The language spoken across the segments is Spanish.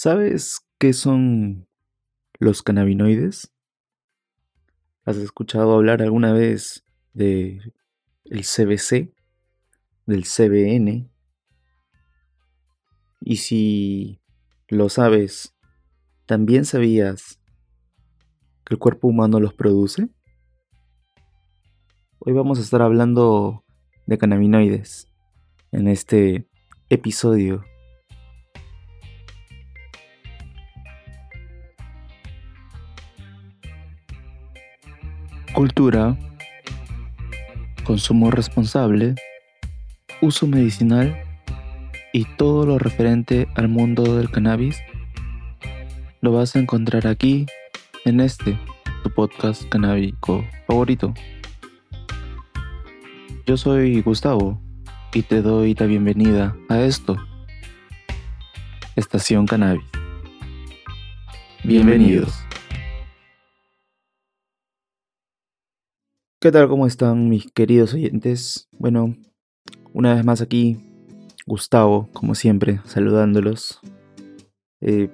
¿Sabes qué son los cannabinoides? ¿Has escuchado hablar alguna vez de el CBC, del CBN? Y si lo sabes, ¿también sabías que el cuerpo humano los produce? Hoy vamos a estar hablando de cannabinoides en este episodio Cultura, consumo responsable, uso medicinal y todo lo referente al mundo del cannabis lo vas a encontrar aquí en este, tu podcast canábico favorito. Yo soy Gustavo y te doy la bienvenida a esto, Estación Cannabis. Bienvenidos. ¿Qué tal? ¿Cómo están mis queridos oyentes? Bueno, una vez más aquí, Gustavo, como siempre, saludándolos. Eh,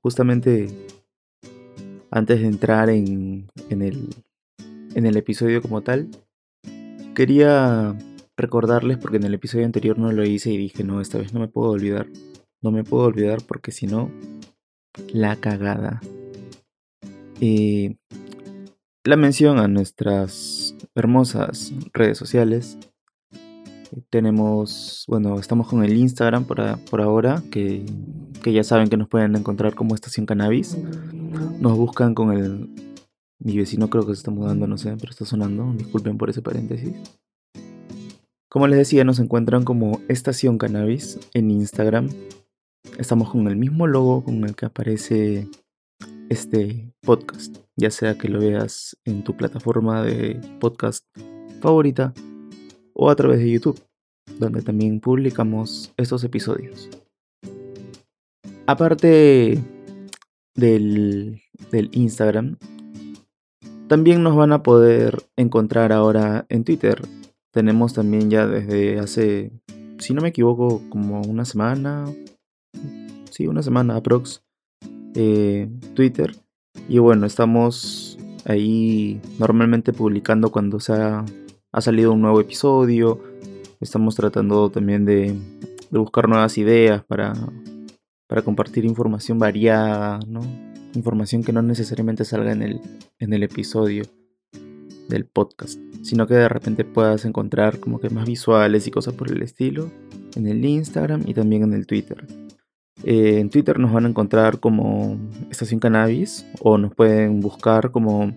justamente antes de entrar en, en, el, en el episodio como tal, quería recordarles, porque en el episodio anterior no lo hice y dije, no, esta vez no me puedo olvidar. No me puedo olvidar porque si no, la cagada. Eh, la mención a nuestras hermosas redes sociales. Tenemos, bueno, estamos con el Instagram por, por ahora, que, que, ya saben que nos pueden encontrar como Estación Cannabis. Nos buscan con el... Mi vecino creo que se está mudando, no sé, pero está sonando. Disculpen por ese paréntesis. Como les decía, nos encuentran como Estación Cannabis en Instagram. Estamos con el mismo logo con el que aparece este podcast, ya sea que lo veas en tu plataforma de podcast favorita o a través de YouTube, donde también publicamos estos episodios. Aparte del, del Instagram, también nos van a poder encontrar ahora en Twitter. Tenemos también ya desde hace, si no me equivoco, como una semana, sí, una semana aprox, eh, Twitter. Y bueno, estamos ahí normalmente publicando cuando se ha, salido un nuevo episodio. Estamos tratando también de, buscar nuevas ideas para, para, compartir información variada, ¿no? Información que no necesariamente salga en el, en el episodio del podcast, sino que de repente puedas encontrar como que más visuales y cosas por el estilo en el Instagram y también en el Twitter. Eh, en Twitter nos van a encontrar como Estación Cannabis o nos pueden buscar como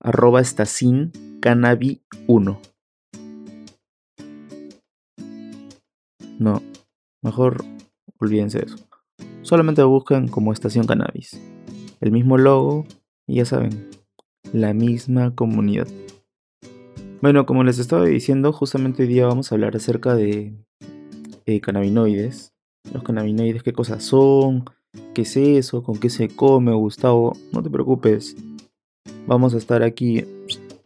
arroba estación cannabi 1. No, mejor olvídense de eso. Solamente buscan como Estación Cannabis. El mismo logo y ya saben, la misma comunidad. Bueno, como les estaba diciendo, justamente hoy día vamos a hablar acerca de eh, cannabinoides los cannabinoides, qué cosas son, qué es eso, con qué se come, Gustavo. No te preocupes. Vamos a estar aquí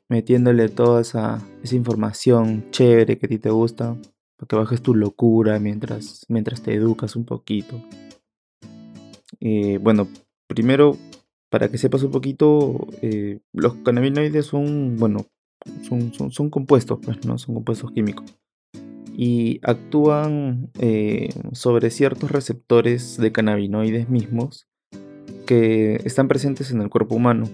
metiéndole toda esa, información chévere que a ti te gusta, para que bajes tu locura mientras, mientras te educas un poquito. Eh, bueno, primero, para que sepas un poquito, eh, los cannabinoides son, bueno, son, son, son compuestos, pues, ¿no? Son compuestos químicos y actúan eh, sobre ciertos receptores de cannabinoides mismos que están presentes en el cuerpo humano.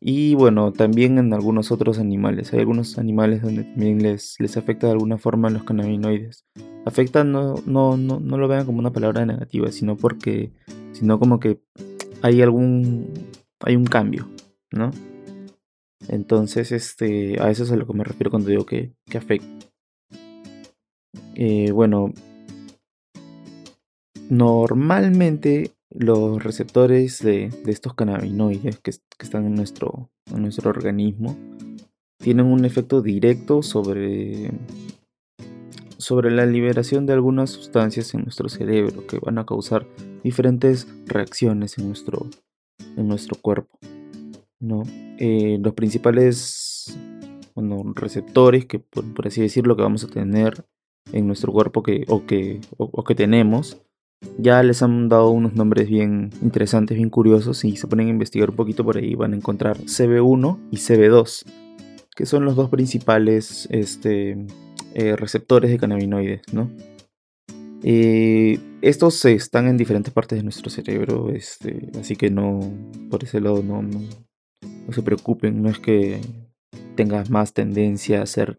Y bueno, también en algunos otros animales. Hay algunos animales donde también les, les afecta de alguna forma los cannabinoides. Afecta no, no, no, no lo vean como una palabra negativa, sino porque, sino como que hay algún, hay un cambio, ¿no? Entonces, este, a eso es a lo que me refiero cuando digo que, que afecta. Eh, bueno, normalmente los receptores de, estos cannabinoides que, están en nuestro, en nuestro organismo tienen un efecto directo sobre, sobre la liberación de algunas sustancias en nuestro cerebro que van a causar diferentes reacciones en nuestro, en nuestro cuerpo. ¿no? Eh, los principales receptores que por, por, así decirlo que vamos a tener en nuestro cuerpo que, o, que, o, que tenemos ya les han dado unos nombres bien interesantes, bien curiosos, y se ponen a investigar un poquito por ahí van a encontrar CB1 y CB2, que son los dos principales este, eh, receptores de cannabinoides, ¿no? Eh, estos están en diferentes partes de nuestro cerebro, este, así que no, por ese lado no, no, se preocupen, no es que tengas más tendencia a hacer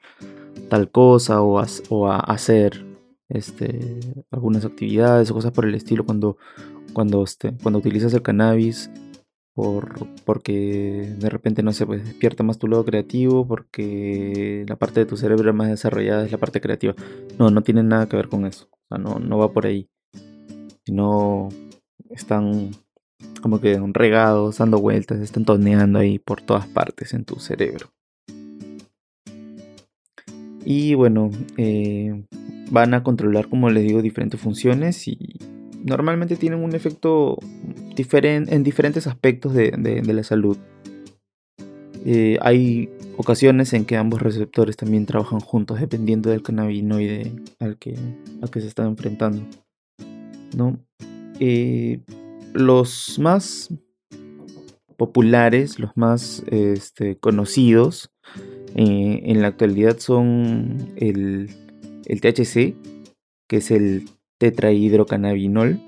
tal cosa o o a hacer este, algunas actividades o cosas por el estilo cuando, cuando, este, cuando utilizas el cannabis por, porque de repente no se pues despierta más tu lado creativo porque la parte de tu cerebro más desarrollada es la parte creativa. No, no tiene nada que ver con eso. no, no va por ahí. Sino están como que regados, dando vueltas, están toneando ahí por todas partes en tu cerebro. Y bueno, eh, van a controlar, como les digo, diferentes funciones y normalmente tienen un efecto diferente en diferentes aspectos de, la salud. Eh, hay ocasiones en que ambos receptores también trabajan juntos dependiendo del cannabinoide al que, al que se están enfrentando. ¿no? Eh, los más populares, los más este, conocidos eh, en la actualidad son el el THC, que es el tetrahidrocannabinol,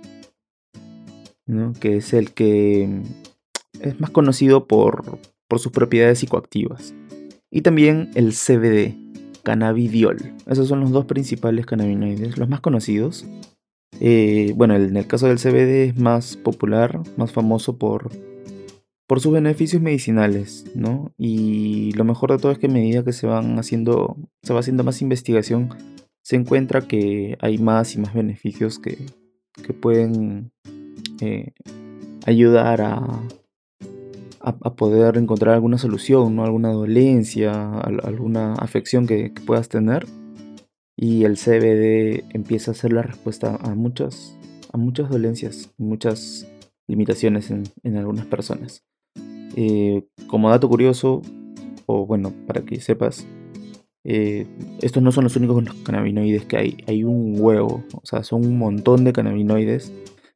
¿no? que es el que mm, es más conocido por, sus propiedades psicoactivas. Y también el CBD, cannabidiol. Esos son los dos principales cannabinoides, los más conocidos. Eh, bueno, en el caso del CBD es más popular, más famoso por, por sus beneficios medicinales, ¿no? Y lo mejor de todo es que a medida que se van haciendo, se va haciendo más investigación, se encuentra que hay más y más beneficios que, pueden eh, ayudar a, a, poder encontrar alguna solución, ¿no? alguna dolencia, alguna afección que, puedas tener. Y el CBD empieza a ser la respuesta a muchas, a muchas dolencias, muchas limitaciones en, algunas personas. Eh, como dato curioso, o bueno, para que sepas, eh, estos no son los únicos cannabinoides que hay, hay un huevo, o sea, son un montón de cannabinoides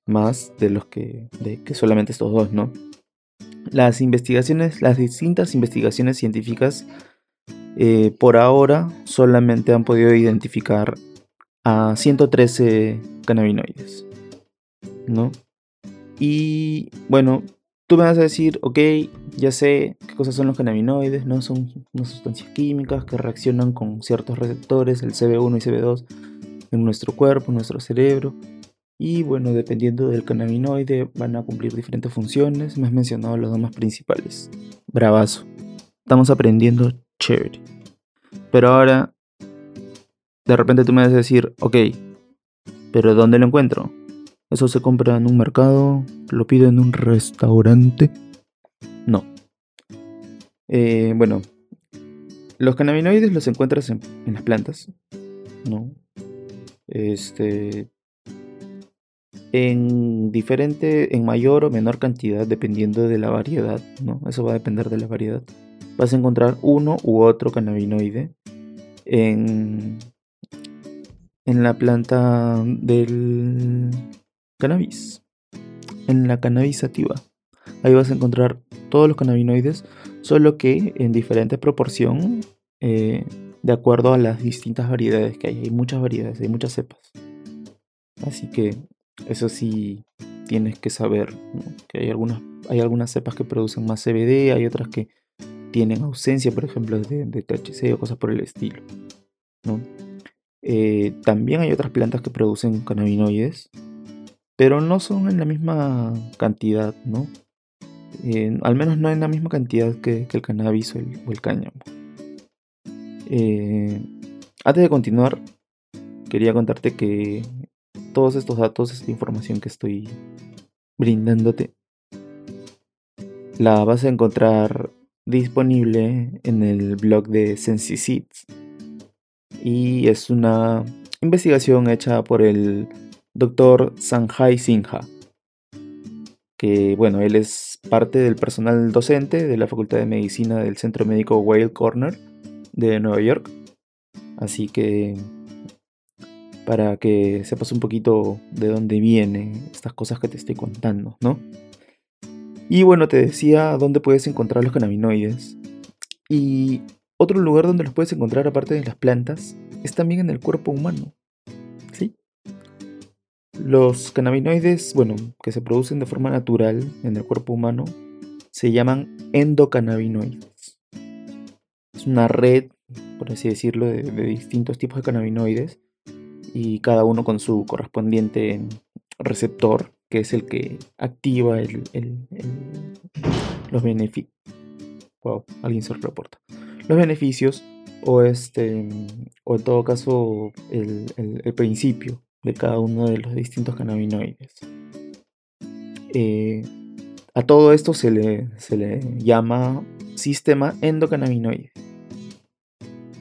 más de los que, que solamente estos dos, ¿no? Las investigaciones, las distintas investigaciones científicas eh, por ahora solamente han podido identificar a 113 cannabinoides, ¿no? Y bueno, Tú me vas a decir, ok, ya sé qué cosas son los cannabinoides, ¿no? Son unas sustancias químicas que reaccionan con ciertos receptores, el CB1 y CB2, en nuestro cuerpo, en nuestro cerebro. Y bueno, dependiendo del cannabinoide, van a cumplir diferentes funciones. Me has mencionado las dos más principales. Bravazo. Estamos aprendiendo chévere. Pero ahora, de repente tú me vas a decir, ok, pero ¿dónde lo encuentro? ¿Eso se compra en un mercado? ¿Lo pido en un restaurante? No. Eh, bueno, los cannabinoides los encuentras en, las plantas, ¿no? Este. En diferente, en mayor o menor cantidad, dependiendo de la variedad, ¿no? Eso va a depender de la variedad. Vas a encontrar uno u otro cannabinoide en, en la planta del cannabis. En la cannabis sativa. Ahí vas a encontrar todos los cannabinoides, solo que en diferente proporción eh, de acuerdo a las distintas variedades que hay. Hay muchas variedades, hay muchas cepas. Así que eso sí tienes que saber que hay algunas, hay algunas cepas que producen más CBD, hay otras que tienen ausencia, por ejemplo, de, THC o cosas por el estilo. Eh, también hay otras plantas que producen cannabinoides, pero no son en la misma cantidad, ¿no? al menos no en la misma cantidad que, el cannabis o el, cáñamo. Eh, antes de continuar, quería contarte que todos estos datos, esta información que estoy brindándote, la vas a encontrar disponible en el blog de SensiSeeds. Y es una investigación hecha por el Dr. Sanjay Sinha, que bueno, él es parte del personal docente de la Facultad de Medicina del Centro Médico Whale Corner de Nueva York. Así que para que sepas un poquito de dónde vienen estas cosas que te estoy contando, ¿no? Y bueno, te decía dónde puedes encontrar los cannabinoides. Y otro lugar donde los puedes encontrar aparte de las plantas es también en el cuerpo humano. Los cannabinoides, bueno, que se producen de forma natural en el cuerpo humano, se llaman endocannabinoides. Es una red, por así decirlo, de, distintos tipos de cannabinoides y cada uno con su correspondiente receptor, que es el que activa los beneficios. Wow, alguien se reporta. Los beneficios o este o en todo caso el, principio de cada uno de los distintos cannabinoides. Eh, a todo esto se le, se le llama sistema endocannabinoide.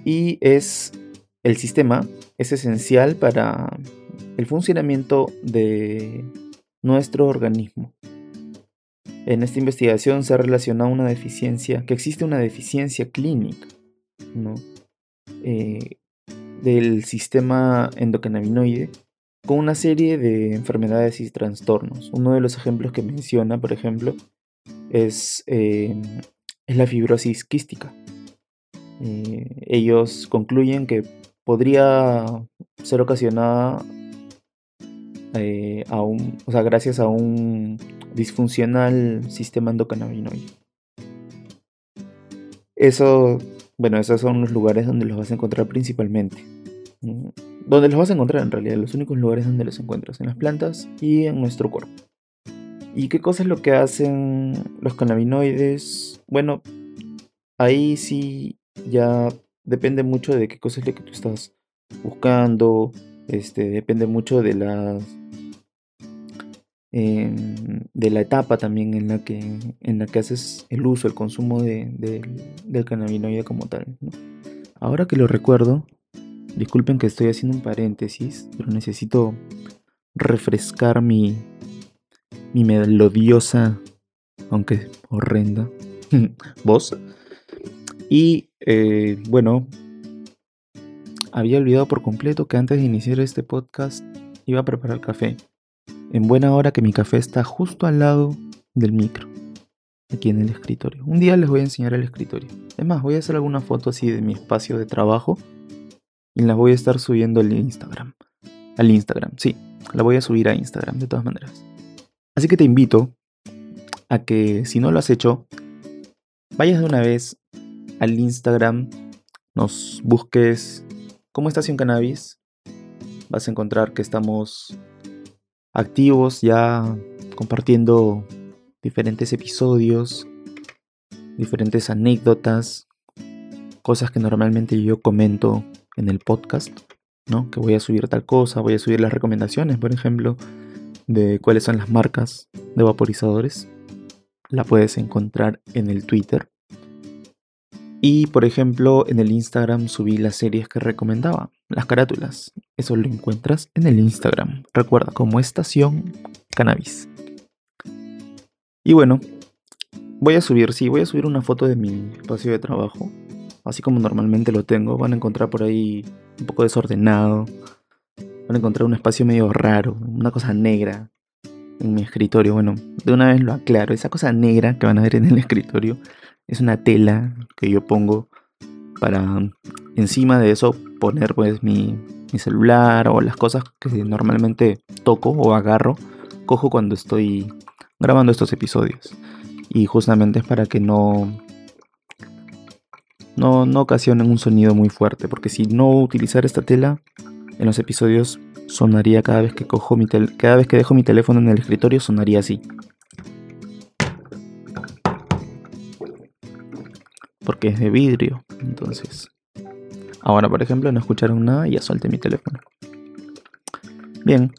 Y es el sistema es esencial para el funcionamiento de nuestro organismo. En esta investigación se ha relacionado una deficiencia, que existe una deficiencia clínica. Eh, del sistema endocannabinoide con una serie de enfermedades y trastornos. Uno de los ejemplos que menciona, por ejemplo, es, es la fibrosis quística. Eh, ellos concluyen que podría ser ocasionada eh, a un, o sea, gracias a un disfuncional sistema endocannabinoide. Eso, bueno, esos son los lugares donde los vas a encontrar principalmente. Donde los vas a encontrar en realidad, los únicos lugares donde los encuentras, en las plantas y en nuestro cuerpo. ¿Y qué cosa es lo que hacen los cannabinoides? Bueno, ahí sí ya depende mucho de qué cosa es lo que tú estás buscando, este, depende mucho de las de la etapa también en la que en la que haces el uso, el consumo de, del cannabinoide como tal. Ahora que lo recuerdo, Disculpen que estoy haciendo un paréntesis, pero necesito refrescar mi, mi melodiosa, aunque horrenda, voz. Y eh, bueno, había olvidado por completo que antes de iniciar este podcast iba a preparar café. En buena hora que mi café está justo al lado del micro, aquí en el escritorio. Un día les voy a enseñar el escritorio. Es más, voy a hacer alguna foto así de mi espacio de trabajo y las voy a estar subiendo al Instagram. Al Instagram, sí, la voy a subir a Instagram de todas maneras. Así que te invito a que si no lo has hecho, vayas de una vez al Instagram, nos busques como Estación Cannabis. Vas a encontrar que estamos activos ya compartiendo diferentes episodios, diferentes anécdotas, cosas que normalmente yo comento en el podcast, ¿no? Que voy a subir tal cosa, voy a subir las recomendaciones, por ejemplo, de cuáles son las marcas de vaporizadores. La puedes encontrar en el Twitter. Y por ejemplo, en el Instagram subí las series que recomendaba, las carátulas. Eso lo encuentras en el Instagram. Recuerda, como estación cannabis. Y bueno, voy a subir, sí, voy a subir una foto de mi espacio de trabajo así como normalmente lo tengo. Van a encontrar por ahí un poco desordenado. Van a encontrar un espacio medio raro, una cosa negra en mi escritorio. Bueno, de una vez lo aclaro. Esa cosa negra que van a ver en el escritorio es una tela que yo pongo para encima de eso poner pues mi, mi celular o las cosas que normalmente toco o agarro, cojo cuando estoy grabando estos episodios. Y justamente es para que no no, no un sonido muy fuerte, porque si no utilizar esta tela en los episodios sonaría cada vez que cojo mi cada vez que dejo mi teléfono en el escritorio sonaría así. Porque es de vidrio, entonces. Ahora, por ejemplo, no escucharon nada y ya solté mi teléfono. Bien.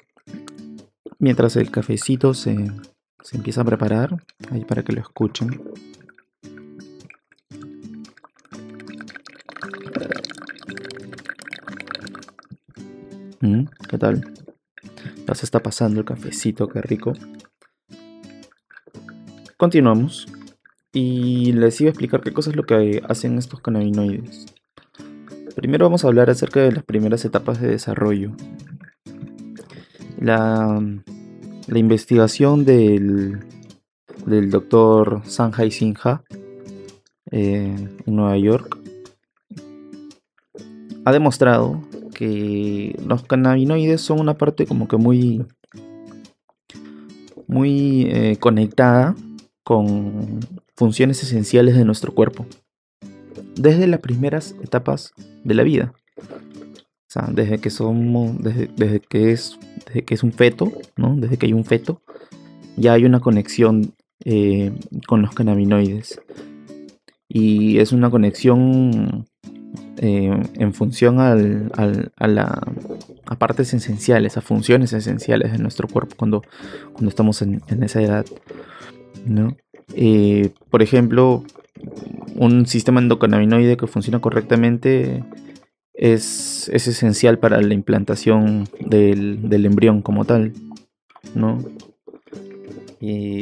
Mientras el cafecito se, se empieza a preparar, ahí para que lo escuchen. ¿Qué tal? Ya se está pasando el cafecito, qué rico. Continuamos. Y les iba a explicar qué cosa es lo que hacen estos cannabinoides. Primero vamos a hablar acerca de las primeras etapas de desarrollo. La, la investigación del, del doctor Sanjay Sinha eh, en Nueva York ha demostrado los cannabinoides son una parte como que muy muy eh, conectada con funciones esenciales de nuestro cuerpo desde las primeras etapas de la vida. O sea desde que somos desde, que es desde que es un feto no desde que hay un feto ya hay una conexión eh, con los cannabinoides. Y es una conexión eh, en función al, a, partes esenciales, a funciones esenciales de nuestro cuerpo cuando, cuando estamos en, esa edad. ¿no? Eh, por ejemplo, un sistema endocannabinoide que funciona correctamente es, es esencial para la implantación del, del embrión como tal. ¿no?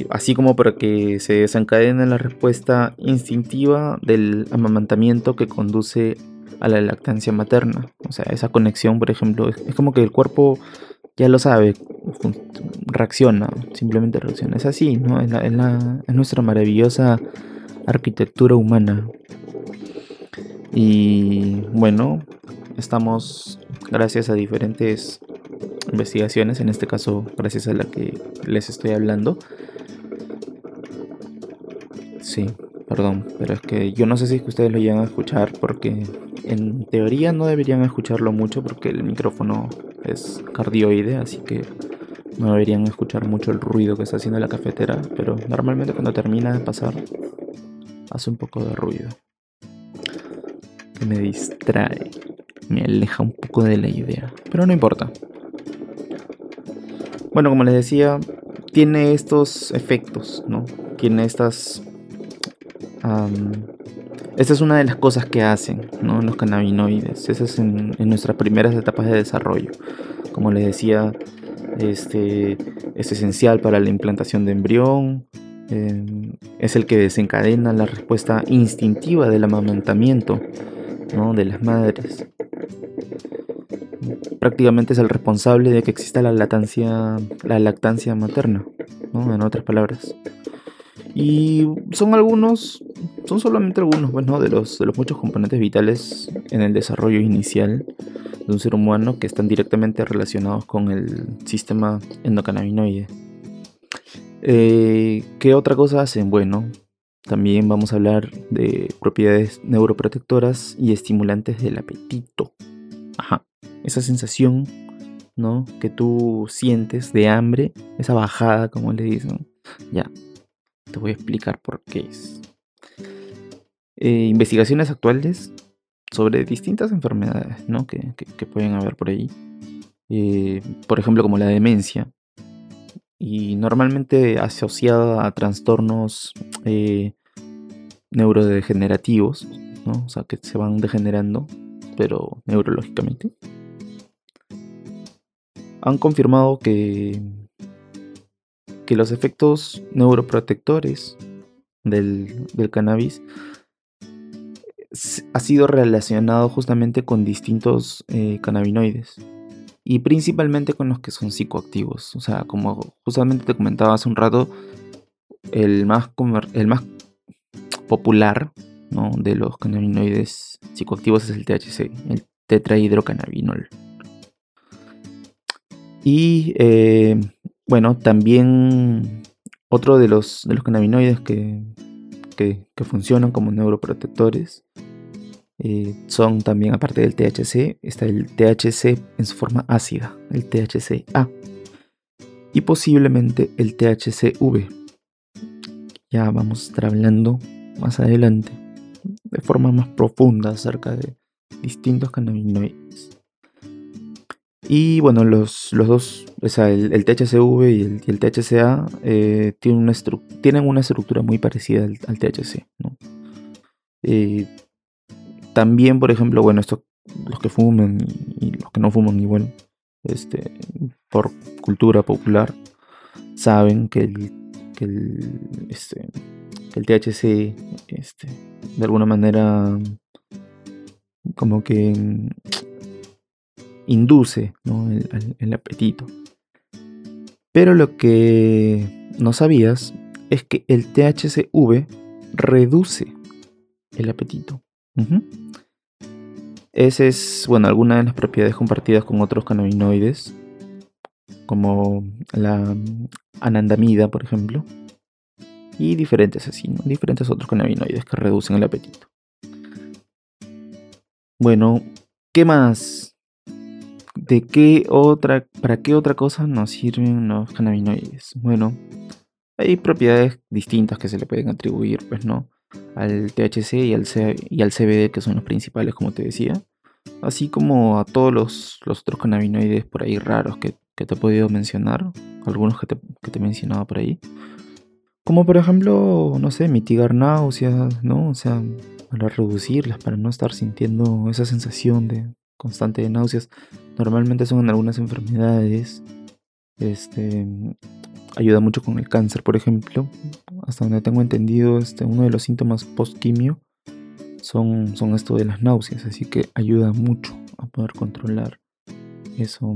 así como para que se desencadene la respuesta instintiva del amamantamiento que conduce a la lactancia materna. O sea, esa conexión, por ejemplo, es, como que el cuerpo ya lo sabe, reacciona, simplemente reacciona. Es así, ¿no? Es, nuestra maravillosa arquitectura humana. Y bueno, estamos gracias a diferentes investigaciones, en este caso gracias a la que les estoy hablando. Sí, perdón, pero es que yo no sé si ustedes lo llegan a escuchar porque en teoría no deberían escucharlo mucho porque el micrófono es cardioide, así que no deberían escuchar mucho el ruido que está haciendo la cafetera, pero normalmente cuando termina de pasar hace un poco de ruido. Que me distrae, me aleja un poco de la idea, pero no importa. Bueno, como les decía, tiene estos efectos, ¿no? Tiene estas esta es una de las cosas que hacen ¿no? los cannabinoides. Esa es en, nuestras primeras etapas de desarrollo. Como les decía, este, es esencial para la implantación de embrión. Em, es el que desencadena la respuesta instintiva del amamantamiento ¿no? de las madres. Prácticamente es el responsable de que exista la lactancia, la lactancia materna, ¿no? en otras palabras. Y son algunos, son solamente algunos bueno, de, los, de los muchos componentes vitales en el desarrollo inicial de un ser humano que están directamente relacionados con el sistema endocannabinoide. Eh, ¿Qué otra cosa hacen? Bueno, también vamos a hablar de propiedades neuroprotectoras y estimulantes del apetito. Ajá, esa sensación, ¿no? Que tú sientes de hambre, esa bajada, como le dicen. Ya, te voy a explicar por qué es. Eh, investigaciones actuales sobre distintas enfermedades ¿no? que, pueden haber por ahí. Eh, por ejemplo, como la demencia. Y normalmente asociada a trastornos eh, neurodegenerativos, ¿no? o sea, que se van degenerando, pero neurológicamente. Han confirmado que que los efectos neuroprotectores del, cannabis ha sido relacionado justamente con distintos eh, cannabinoides y principalmente con los que son psicoactivos. O sea, como justamente te comentaba hace un rato, el más, el más popular de los cannabinoides psicoactivos es el THC, el tetrahidrocannabinol. Y eh, bueno, también otro de los, de los cannabinoides que, funcionan como neuroprotectores eh, son también, aparte del THC, está el THC en su forma ácida, el THCA, y posiblemente el THCV. Ya vamos a estar hablando más adelante de forma más profunda acerca de distintos cannabinoides. Y bueno, los, dos, o sea, el, THCV y el, THCA eh, tienen, una tienen una estructura muy parecida al, THC. ¿no? Eh, también, por ejemplo, bueno, esto, los que fuman y, los que no fuman igual, este, por cultura popular, saben que el, que el, este, el THC, este, de alguna manera como que induce el, apetito. Pero lo que no sabías es que el THCV reduce el apetito. Esa es, bueno, alguna de las propiedades compartidas con otros cannabinoides, como la anandamida, por ejemplo, y diferentes así, diferentes otros cannabinoides que reducen el apetito. Bueno, ¿qué más? ¿De qué otra, para qué otra cosa nos sirven los cannabinoides? Bueno, hay propiedades distintas que se le pueden atribuir, pues no, al THC y al, CBD, que son los principales, como te decía, así como a todos los, otros cannabinoides por ahí raros que, te he podido mencionar, algunos que te, que te he mencionado por ahí. Como por ejemplo, no sé, mitigar náuseas, ¿no? O sea, para reducirlas, para no estar sintiendo esa sensación de constante de náuseas. Normalmente son en algunas enfermedades. Este ayuda mucho con el cáncer, por ejemplo. Hasta donde tengo entendido, este, uno de los síntomas post-quimio son, son esto de las náuseas. Así que ayuda mucho a poder controlar eso,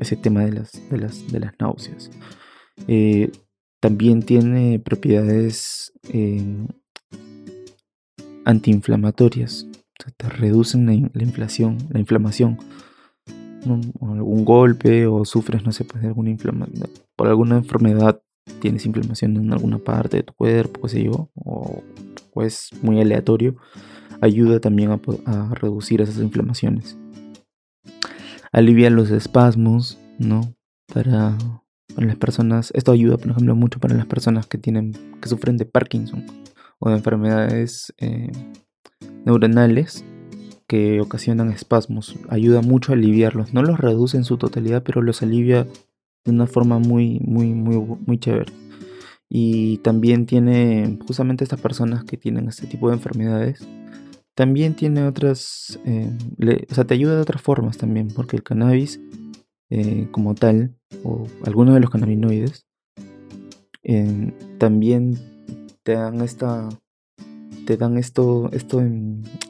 ese tema de las, de las, de las náuseas. Eh, también tiene propiedades eh, antiinflamatorias. Te reducen la, inflación, la inflamación. O algún golpe o sufres, no sé, pues, alguna inflamación. Por alguna enfermedad tienes inflamación en alguna parte de tu cuerpo, qué sé yo, o pues muy aleatorio, ayuda también a, a reducir esas inflamaciones. Alivia los espasmos, ¿no? Para para las personas, esto ayuda, por ejemplo, mucho para las personas que tienen, que sufren de Parkinson o de enfermedades eh, neuronales que ocasionan espasmos. Ayuda mucho a aliviarlos. No los reduce en su totalidad, pero los alivia de una forma muy, muy, muy, muy chévere. Y también tiene, justamente estas personas que tienen este tipo de enfermedades, también tiene otras, eh, o sea, te ayuda de otras formas también, porque el cannabis eh, como tal, o algunos de los cannabinoides, también te dan esta te dan esto esto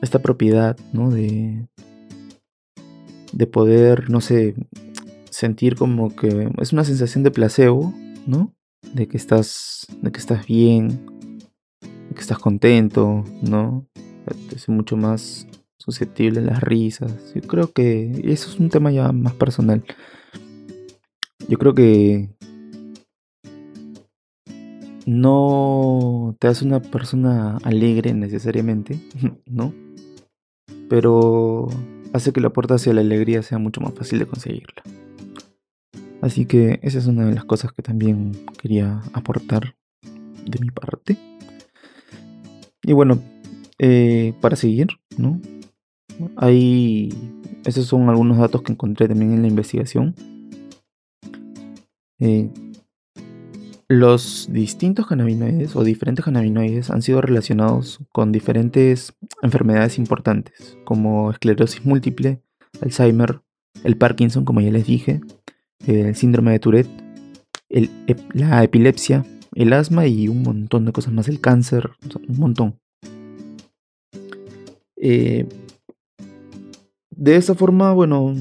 esta propiedad no de de poder no sé sentir como que es una sensación de placebo no de que estás de que estás bien de que estás contento no es mucho más susceptible a las risas. Yo creo que eso es un tema ya más personal. Yo creo que no te hace una persona alegre necesariamente, ¿no? Pero hace que la puerta hacia la alegría sea mucho más fácil de conseguirla. Así que esa es una de las cosas que también quería aportar de mi parte. Y bueno, eh, para seguir, ¿no? Hay, esos son algunos datos que encontré también en la investigación. Eh, los distintos cannabinoides o diferentes cannabinoides han sido relacionados con diferentes enfermedades importantes, como esclerosis múltiple, Alzheimer, el Parkinson, como ya les dije, el síndrome de Tourette, la epilepsia, el asma y un montón de cosas más, el cáncer, un montón. Eh, de esa forma, bueno,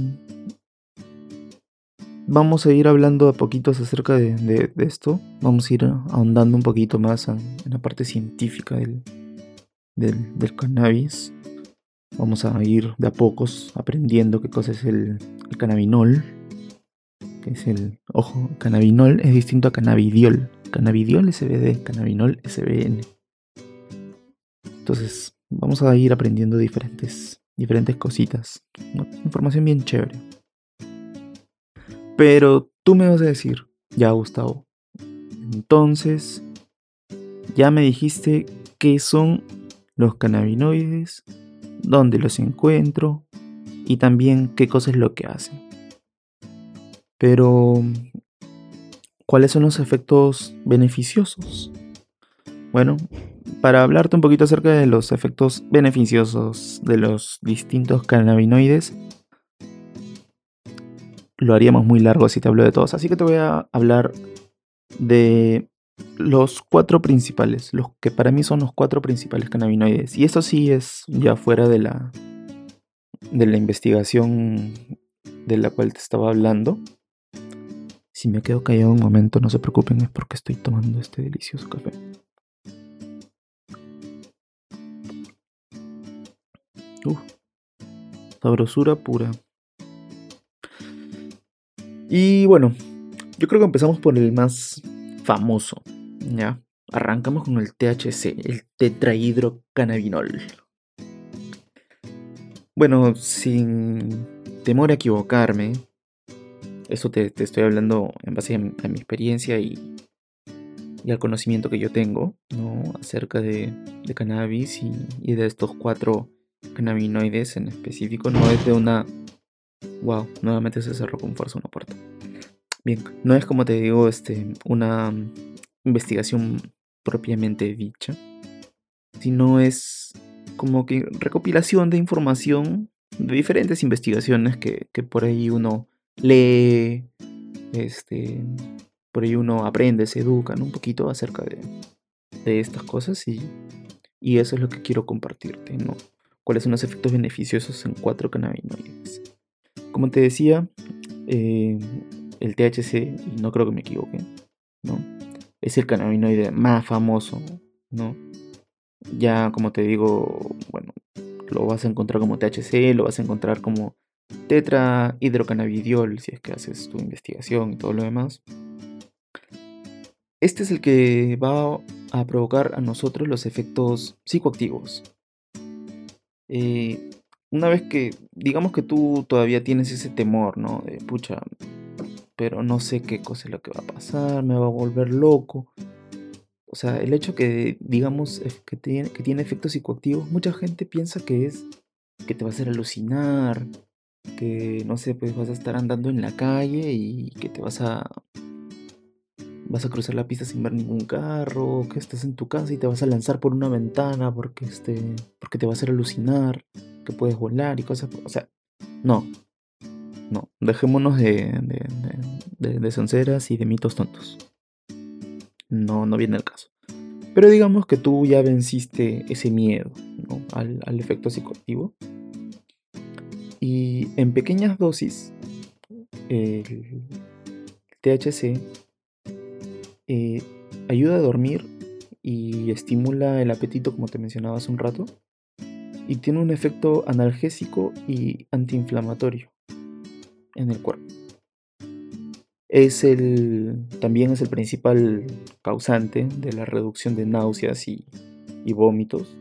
vamos a ir hablando a poquitos acerca de, esto. Vamos a ir ahondando un poquito más en, la parte científica del, del, cannabis. Vamos a ir de a pocos aprendiendo qué cosa es el, cannabinol. Que es el. Ojo, cannabinol es distinto a cannabidiol. Cannabidiol SBD, cannabinol SBN. Entonces, vamos a ir aprendiendo diferentes, diferentes cositas. Información bien chévere. Pero tú me vas a decir, ya Gustavo, entonces ya me dijiste qué son los cannabinoides, dónde los encuentro y también qué cosa es lo que hacen. Pero, ¿cuáles son los efectos beneficiosos? Bueno, para hablarte un poquito acerca de los efectos beneficiosos de los distintos cannabinoides, lo haríamos muy largo si te hablo de todos. Así que te voy a hablar de los cuatro principales, los que para mí son los cuatro principales cannabinoides. Y esto sí es ya fuera de la de la investigación de la cual te estaba hablando. Si me quedo callado un momento, no se preocupen, es porque estoy tomando este delicioso café. Uf, sabrosura pura. Y bueno, yo creo que empezamos por el más famoso, ¿ya? Arrancamos con el THC, el tetrahidrocannabinol. Bueno, sin temor a equivocarme, eso te, estoy hablando en base a mi, experiencia y, y, al conocimiento que yo tengo, ¿no? Acerca de, cannabis y, de estos cuatro cannabinoides en específico, no es de una... Wow, nuevamente se cerró con fuerza una puerta. Bien, no es como te digo, este, una investigación propiamente dicha, sino es como que recopilación de información de diferentes investigaciones que, por ahí uno lee, este, por ahí uno aprende, se educa un poquito acerca de, de estas cosas y, y, eso es lo que quiero compartirte, ¿no? ¿Cuáles son los efectos beneficiosos en cuatro cannabinoides? Como te decía, eh, el THC, y no creo que me equivoque, ¿no? Es el cannabinoide más famoso, ¿no? Ya como te digo, bueno, lo vas a encontrar como THC, lo vas a encontrar como tetrahidrocannabidiol si es que haces tu investigación y todo lo demás. Este es el que va a provocar a nosotros los efectos psicoactivos. Eh, una vez que, digamos que tú todavía tienes ese temor, ¿no? De, pucha, pero no sé qué cosa es lo que va a pasar, me va a volver loco. O sea, el hecho que digamos que tiene, que tiene efectos psicoactivos, mucha gente piensa que es que te va a hacer alucinar, que no sé, pues vas a estar andando en la calle y que te vas a vas a cruzar la pista sin ver ningún carro, que estás en tu casa y te vas a lanzar por una ventana porque este porque te va a hacer alucinar, que puedes volar y cosas, o sea, no, no, dejémonos de, de, de, sonceras y de mitos tontos. No, no viene el caso. Pero digamos que tú ya venciste ese miedo al, al, efecto psicoactivo. Y en pequeñas dosis, el THC eh, ayuda a dormir y estimula el apetito, como te mencionaba hace un rato. Y tiene un efecto analgésico y antiinflamatorio en el cuerpo. Es el, también es el principal causante de la reducción de náuseas y, vómitos.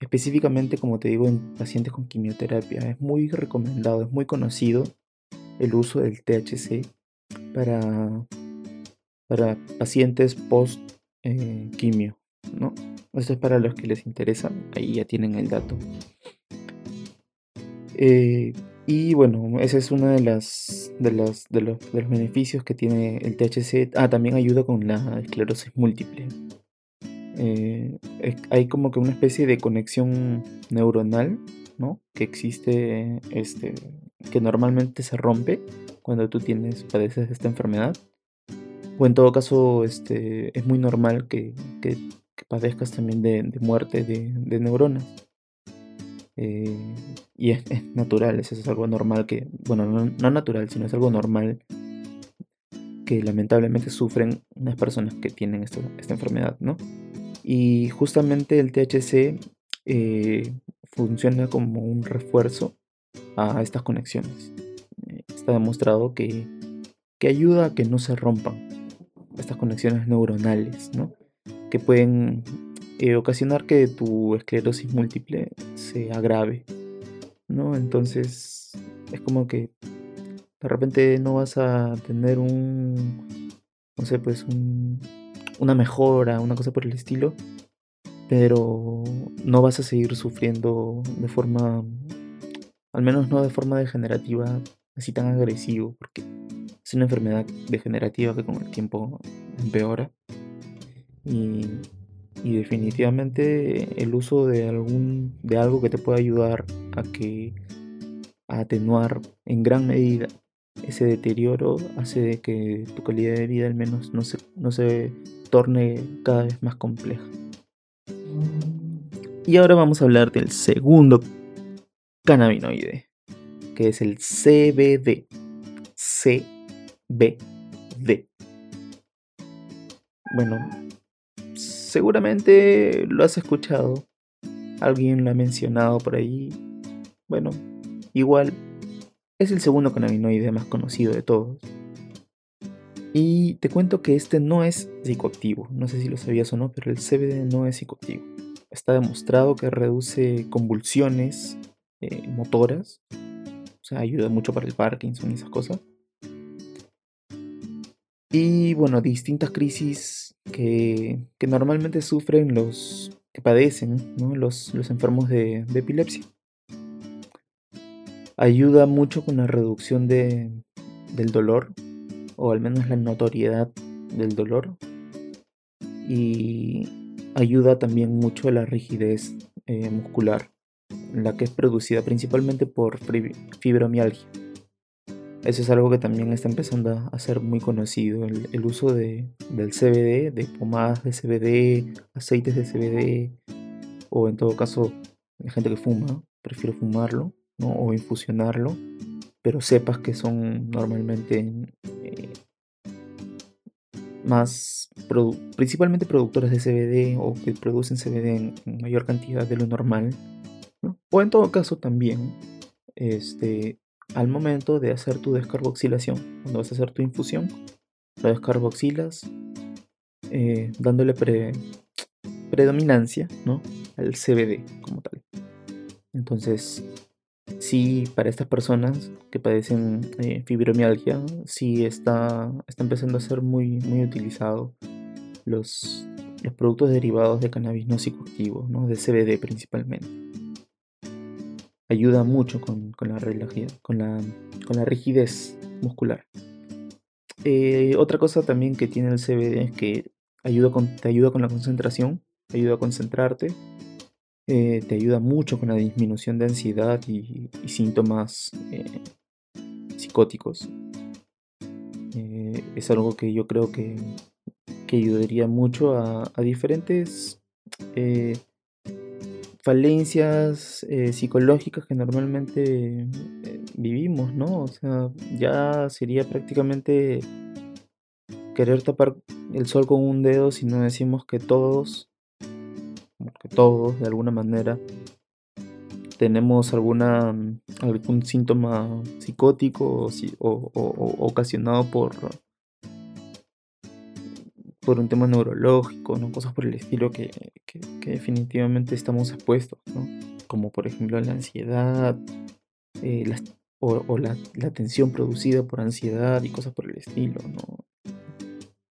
Específicamente, como te digo, en pacientes con quimioterapia. Es muy recomendado, es muy conocido el uso del THC para, para pacientes post eh. ¿no? Esto es para los que les interesa, ahí ya tienen el dato. Eh, y bueno, ese es uno de, las, de, los, de, los, beneficios que tiene el THC. Ah, también ayuda con la esclerosis múltiple. Eh, hay como que una especie de conexión neuronal, ¿no? Que existe, este, que normalmente se rompe cuando tú tienes, padeces esta enfermedad. O en todo caso, este, es muy normal que, que, padezcas también de, muerte de, neuronas. Eh, y es, natural, eso es algo normal que, bueno, no, natural, sino es algo normal que lamentablemente sufren unas personas que tienen esta, enfermedad, ¿no? Y justamente el THC eh, funciona como un refuerzo a estas conexiones. Eh, está demostrado que, que ayuda a que no se rompan estas conexiones neuronales, ¿no? Que pueden eh, ocasionar que tu esclerosis múltiple se agrave, ¿no? Entonces es como que de repente no vas a tener un, no sé, pues un, una mejora, una cosa por el estilo, pero no vas a seguir sufriendo de forma, al menos no de forma degenerativa, así tan agresivo, porque es una enfermedad degenerativa que con el tiempo empeora. Y definitivamente el uso de algún de algo que te pueda ayudar a que a atenuar en gran medida ese deterioro hace de que tu calidad de vida al menos no se, no se torne cada vez más compleja. Y ahora vamos a hablar del segundo cannabinoide, que es el CBD. CBD. Bueno, seguramente lo has escuchado. Alguien lo ha mencionado por ahí. Bueno, igual es el segundo cannabinoide más conocido de todos. Y te cuento que este no es psicoactivo. No sé si lo sabías o no, pero el CBD no es psicoactivo. Está demostrado que reduce convulsiones eh, motoras. Ayuda mucho para el Parkinson y esas cosas. Y bueno, distintas crisis que, normalmente sufren los que padecen, los, los, enfermos de, epilepsia. Ayuda mucho con la reducción de, del dolor, o al menos la notoriedad del dolor. Y ayuda también mucho a la rigidez eh, muscular, la que es producida principalmente por fibromialgia. Eso es algo que también está empezando a ser muy conocido, el, uso de, del CBD, de pomadas de CBD, aceites de CBD, o en todo caso, hay gente que fuma, prefiero fumarlo, o infusionarlo, pero sepas que son normalmente eh, más, principalmente productores de CBD o que producen CBD en, mayor cantidad de lo normal, o en todo caso también, este, al momento de hacer tu descarboxilación, cuando vas a hacer tu infusión, lo descarboxilas eh, dándole predominancia ¿no? al CBD como tal. Entonces, sí, para estas personas que padecen eh, fibromialgia, sí está, está empezando a ser muy, muy utilizado los, los productos derivados de cannabis no psicoactivos, ¿no? de CBD principalmente ayuda mucho con, la, con, la, con la rigidez muscular. Eh, otra cosa también que tiene el CBD es que ayuda con, te ayuda con la concentración, te ayuda a concentrarte, eh, te ayuda mucho con la disminución de ansiedad y, síntomas eh, psicóticos. es algo que yo creo que, ayudaría mucho a diferentes falencias eh, psicológicas que normalmente eh, vivimos, ¿no? O sea, ya sería prácticamente querer tapar el sol con un dedo si no decimos que todos, que todos de alguna manera tenemos alguna algún síntoma psicótico o ocasionado por por un tema neurológico, ¿no? cosas por el estilo que, definitivamente estamos expuestos, ¿no? como por ejemplo la ansiedad eh, o, la, tensión producida por ansiedad y cosas por el estilo. ¿no?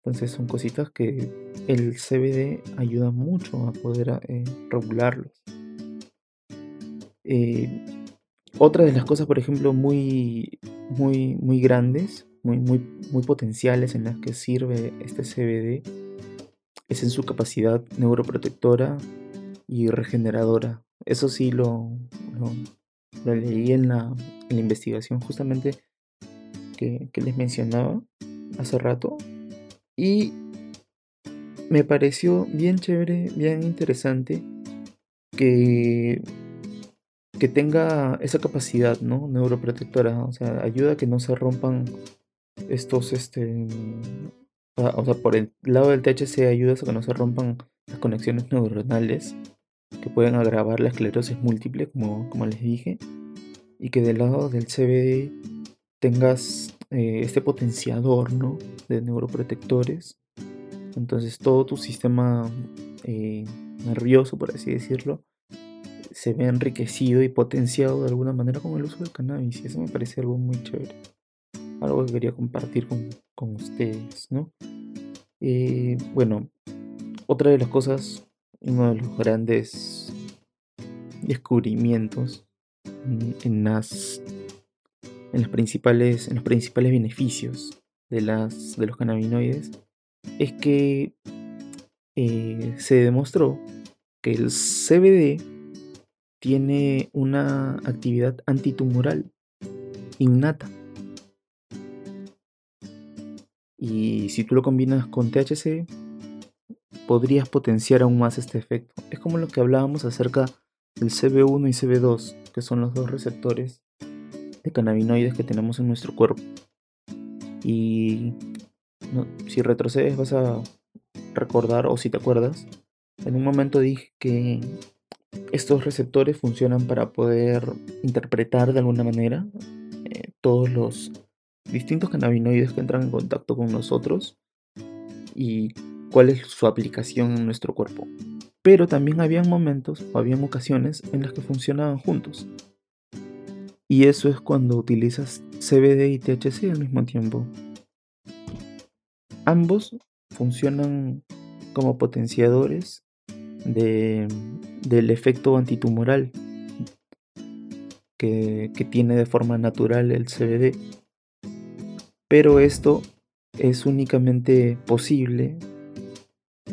Entonces son cositas que el CBD ayuda mucho a poder eh, regularlos. Eh, otra de las cosas, por ejemplo, muy, muy, muy grandes muy, muy, muy potenciales en las que sirve este CBD es en su capacidad neuroprotectora y regeneradora. Eso sí lo, lo, leí en la, investigación justamente que, que les mencionaba hace rato. Y me pareció bien chévere, bien interesante que, que tenga esa capacidad ¿no? neuroprotectora. O sea, ayuda a que no se rompan estos, este, o sea, por el lado del THC ayuda a que no se rompan las conexiones neuronales que pueden agravar la esclerosis múltiple, como, como les dije, y que del lado del CBD tengas eh, este potenciador, ¿no? De neuroprotectores. Entonces todo tu sistema eh, nervioso, por así decirlo, se ve enriquecido y potenciado de alguna manera con el uso del cannabis. Y eso me parece algo muy chévere algo que quería compartir con, ustedes, ¿no? Eh, bueno, otra de las cosas, uno de los grandes descubrimientos en, las en los principales en los principales beneficios de las de los cannabinoides es que eh, se demostró que el CBD tiene una actividad antitumoral innata Y si tú lo combinas con THC, podrías potenciar aún más este efecto. Es como lo que hablábamos acerca del CB1 y CB2, que son los dos receptores de cannabinoides que tenemos en nuestro cuerpo. Y si retrocedes vas a recordar o si te acuerdas, en un momento dije que estos receptores funcionan para poder interpretar de alguna manera eh, todos los distintos cannabinoides que entran en contacto con nosotros y cuál es su aplicación en nuestro cuerpo. Pero también habían momentos o habían ocasiones en las que funcionaban juntos. Y eso es cuando utilizas CBD y THC al mismo tiempo. Ambos funcionan como potenciadores de, del efecto antitumoral que tiene de forma natural el CBD. Pero esto es únicamente posible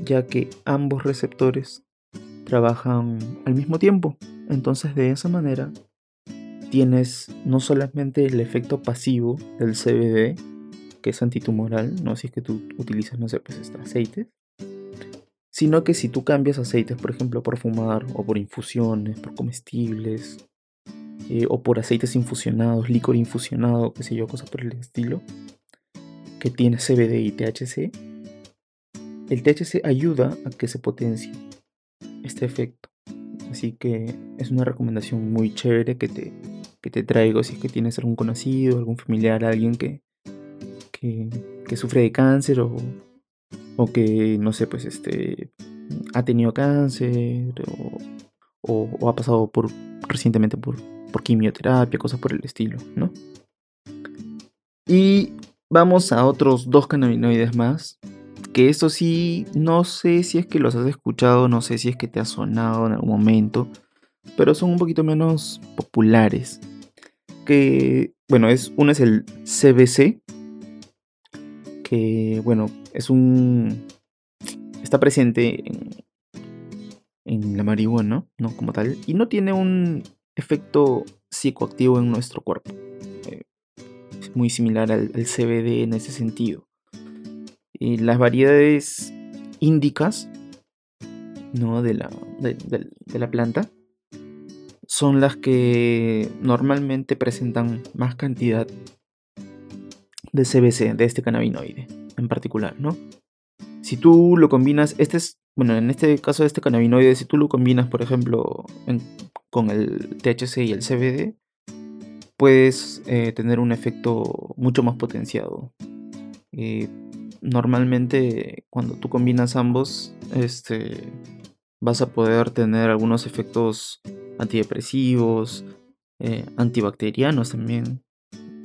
ya que ambos receptores trabajan al mismo tiempo. Entonces de esa manera tienes no solamente el efecto pasivo del CBD, que es antitumoral, no si es que tú utilizas, no sé, pues este aceite, sino que si tú cambias aceites, por ejemplo, por fumar o por infusiones, por comestibles, eh, o por aceites infusionados, licor infusionado, qué sé yo, cosas por el estilo, que tiene CBD y THC, el THC ayuda a que se potencie este efecto. Así que es una recomendación muy chévere que te, que te traigo si es que tienes algún conocido, algún familiar, alguien que, que, sufre de cáncer o, o que, no sé, pues este, ha tenido cáncer o, o, ha pasado por recientemente por, por quimioterapia, cosas por el estilo, ¿no? Y vamos a otros dos cannabinoides más, que esto sí, no sé si es que los has escuchado, no sé si es que te ha sonado en algún momento, pero son un poquito menos populares. Que, bueno, es, uno es el CBC, que, bueno, es un... está presente en, la marihuana, ¿no? Como tal, y no tiene un efecto psicoactivo en nuestro cuerpo. Eh, es muy similar al, CBD en ese sentido. Y las variedades índicas, ¿no? De la, de la planta son las que normalmente presentan más cantidad de CBC, de este cannabinoide en particular, ¿no? Si tú lo combinas, este es, bueno, en este caso de este cannabinoide, si tú lo combinas, por ejemplo, con el THC y el CBD, puedes eh, tener un efecto mucho más potenciado. Eh, normalmente, cuando tú combinas ambos, este, vas a poder tener algunos efectos antidepresivos, eh, antibacterianos también,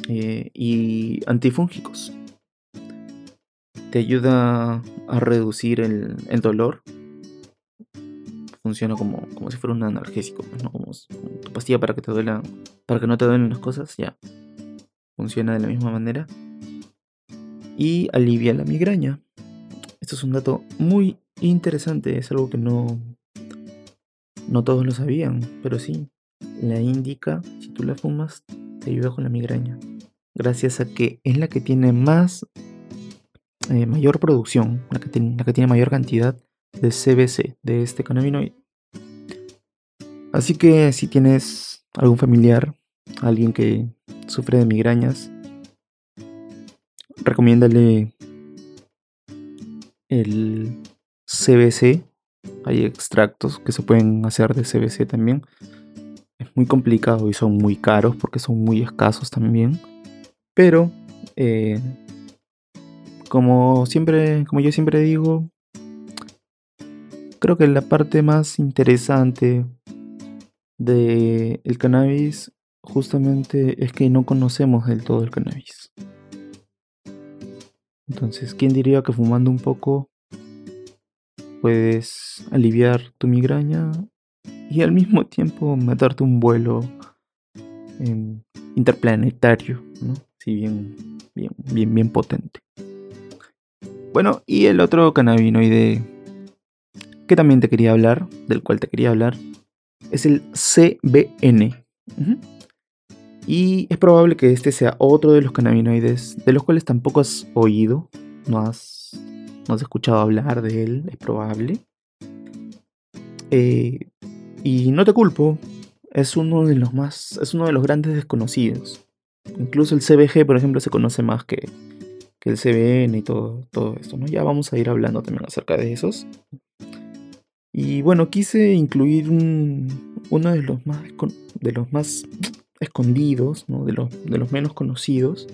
y antifúngicos. Te ayuda a reducir el, dolor. Funciona como, como, si fuera un analgésico, pues, ¿no? tu pastilla para que te duela, para que no te duelen las cosas, ya. Funciona de la misma manera. Y alivia la migraña. Esto es un dato muy interesante, es algo que no, no todos lo sabían, pero sí, la indica, si tú la fumas, te ayuda con la migraña gracias a que es la que tiene más, eh, mayor producción, la que, tiene mayor cantidad de CBC, de este cannabinoide. Así que si tienes algún familiar, alguien que sufre de migrañas, recomiéndale el CBC. Hay extractos que se pueden hacer de CBC también. Es muy complicado y son muy caros porque son muy escasos también. Pero, eh, como siempre, como yo siempre digo, creo que la parte más interesante del el cannabis justamente es que no conocemos del todo el cannabis. Entonces, ¿quién diría que fumando un poco puedes aliviar tu migraña y al mismo tiempo meterte un vuelo interplanetario, ¿no? Sí, bien, bien, bien, bien potente. Bueno, y el otro cannabinoide que también te quería hablar, del cual te quería hablar, es el CBN. Y es probable que este sea otro de los cannabinoides de los cuales tampoco has oído, no has, no has escuchado hablar de él, es probable. Eh, y no te culpo, es uno de los más, es uno de los grandes desconocidos incluso el CBG, por ejemplo, se conoce más que, que el CBN y todo, todo esto, ¿no? Ya vamos a ir hablando también acerca de esos. Y bueno, quise incluir uno de los más, de los más escondidos, ¿no? de, los, de los menos conocidos.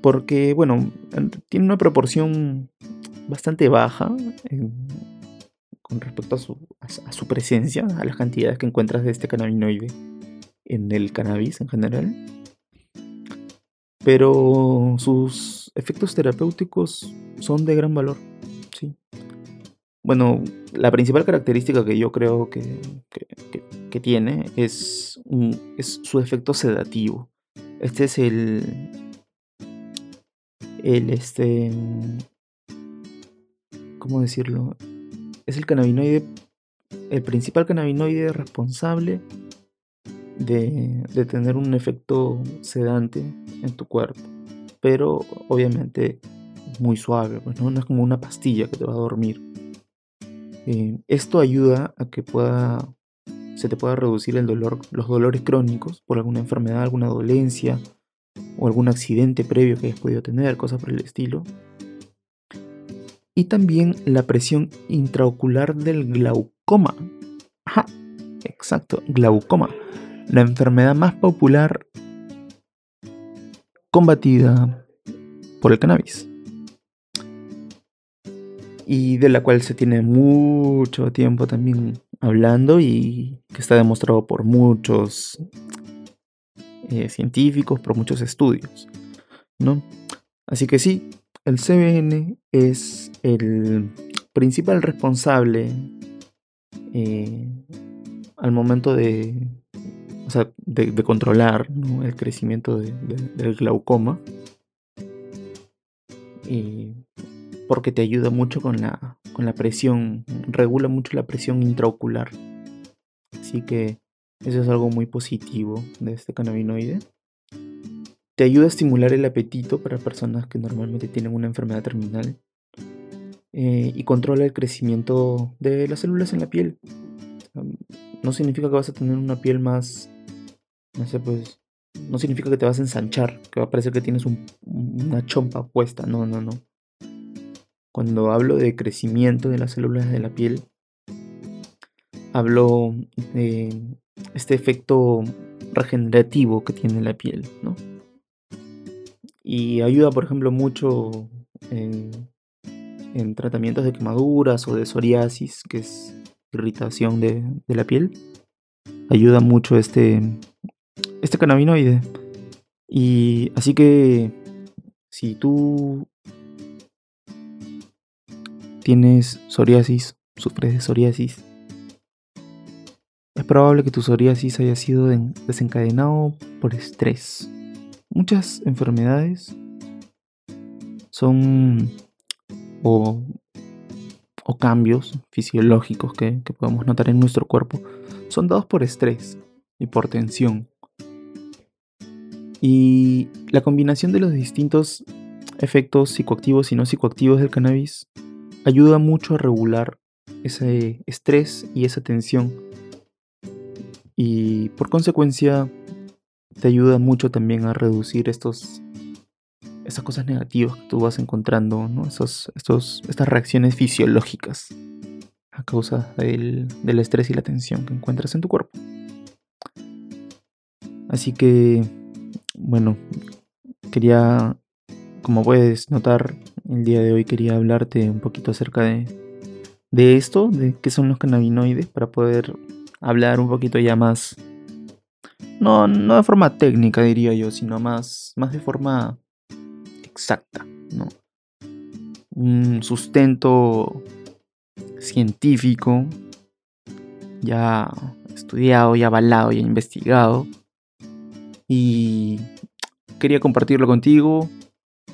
porque, bueno, tiene una proporción bastante baja con respecto a su, a su presencia, a las cantidades que encuentras de este cannabinoide en el cannabis en general. Pero sus efectos terapéuticos son de gran valor. Sí. Bueno, la principal característica que yo creo que, que, tiene es, su efecto sedativo. Este es el. El este. ¿Cómo decirlo? Es el cannabinoide. El principal cannabinoide responsable de, tener un efecto sedante en tu cuerpo. Pero obviamente muy suave, pues ¿no? no es como una pastilla que te va a dormir. Eh, esto ayuda a que pueda, se te pueda reducir el dolor, los dolores crónicos por alguna enfermedad, alguna dolencia o algún accidente previo que hayas podido tener, cosas por el estilo. Y también la presión intraocular del glaucoma. Ajá, exacto, glaucoma. La enfermedad más popular combatida por el cannabis y de la cual se tiene mucho tiempo también hablando y que está demostrado por muchos eh, científicos, por muchos estudios, ¿no? Así que sí, el CBN es el principal responsable eh, al momento de, de, controlar el crecimiento del glaucoma. Y porque te ayuda mucho con la, con la presión, regula mucho la presión intraocular. Así que eso es algo muy positivo de este cannabinoide. Te ayuda a estimular el apetito para personas que normalmente tienen una enfermedad terminal. Eh, y controla el crecimiento de las células en la piel. No significa que vas a tener una piel más, no sé, pues, no significa que te vas a ensanchar, que va a parecer que tienes una chompa puesta, no, no, no. Cuando hablo de crecimiento de las células de la piel, hablo de este efecto regenerativo que tiene la piel, ¿no? Y ayuda, por ejemplo, mucho en, tratamientos de quemaduras o de psoriasis, que es irritación de, de la piel. Ayuda mucho este, este cannabinoide. Y así que si tú tienes psoriasis, sufres de psoriasis, es probable que tu psoriasis haya sido desencadenado por estrés. Muchas enfermedades son o, cambios fisiológicos que, que podemos notar en nuestro cuerpo son dados por estrés y por tensión. Y la combinación de los distintos efectos psicoactivos y no psicoactivos del cannabis ayuda mucho a regular ese estrés y esa tensión. Y por consecuencia te ayuda mucho también a reducir estos esas cosas negativas que tú vas encontrando, ¿no? Esos, estos, estas reacciones fisiológicas a causa del, del estrés y la tensión que encuentras en tu cuerpo. Así que, bueno, quería, como puedes notar, el día de hoy quería hablarte un poquito acerca de, de esto, de qué son los cannabinoides, para poder hablar un poquito ya más, no, no de forma técnica diría yo, sino más, más de forma exacta, ¿no? Un sustento científico, ya estudiado, ya avalado, ya investigado. Y quería compartirlo contigo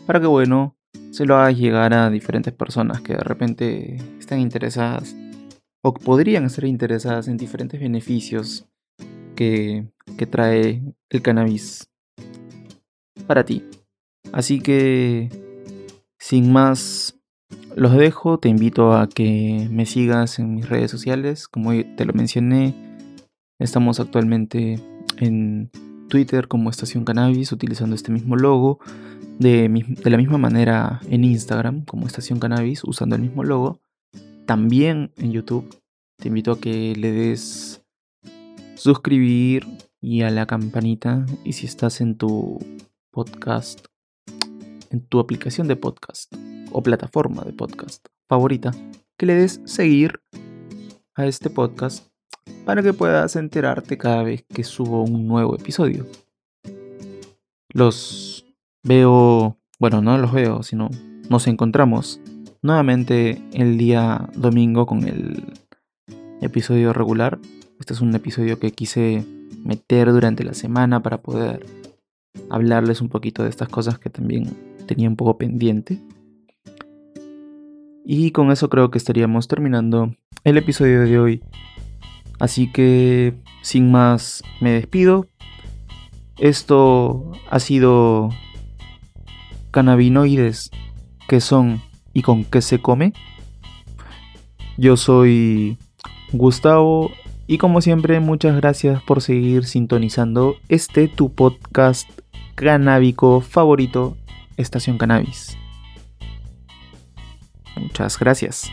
para que, bueno, se lo hagas llegar a diferentes personas que de repente están interesadas o podrían estar interesadas en diferentes beneficios que, que trae el cannabis para ti. Así que, sin más, los dejo. Te invito a que me sigas en mis redes sociales. Como te lo mencioné, estamos actualmente en Twitter como Estación Cannabis utilizando este mismo logo. De, la misma manera en Instagram como Estación Cannabis usando el mismo logo. También en YouTube. Te invito a que le des suscribir y a la campanita. Y si estás en tu podcast, en tu aplicación de podcast o plataforma de podcast favorita, que le des seguir a este podcast para que puedas enterarte cada vez que subo un nuevo episodio. Los veo, bueno, no los veo, sino nos encontramos nuevamente el día domingo con el episodio regular. Este es un episodio que quise meter durante la semana para poder hablarles un poquito de estas cosas que también tenía un poco pendiente. Y con eso creo que estaríamos terminando el episodio de hoy. Así que, sin más, me despido. Esto ha sido cannabinoides, que son y con qué se come. Yo soy Gustavo y como siempre muchas gracias por seguir sintonizando este tu podcast canábico favorito, Estación Cannabis. Muchas gracias.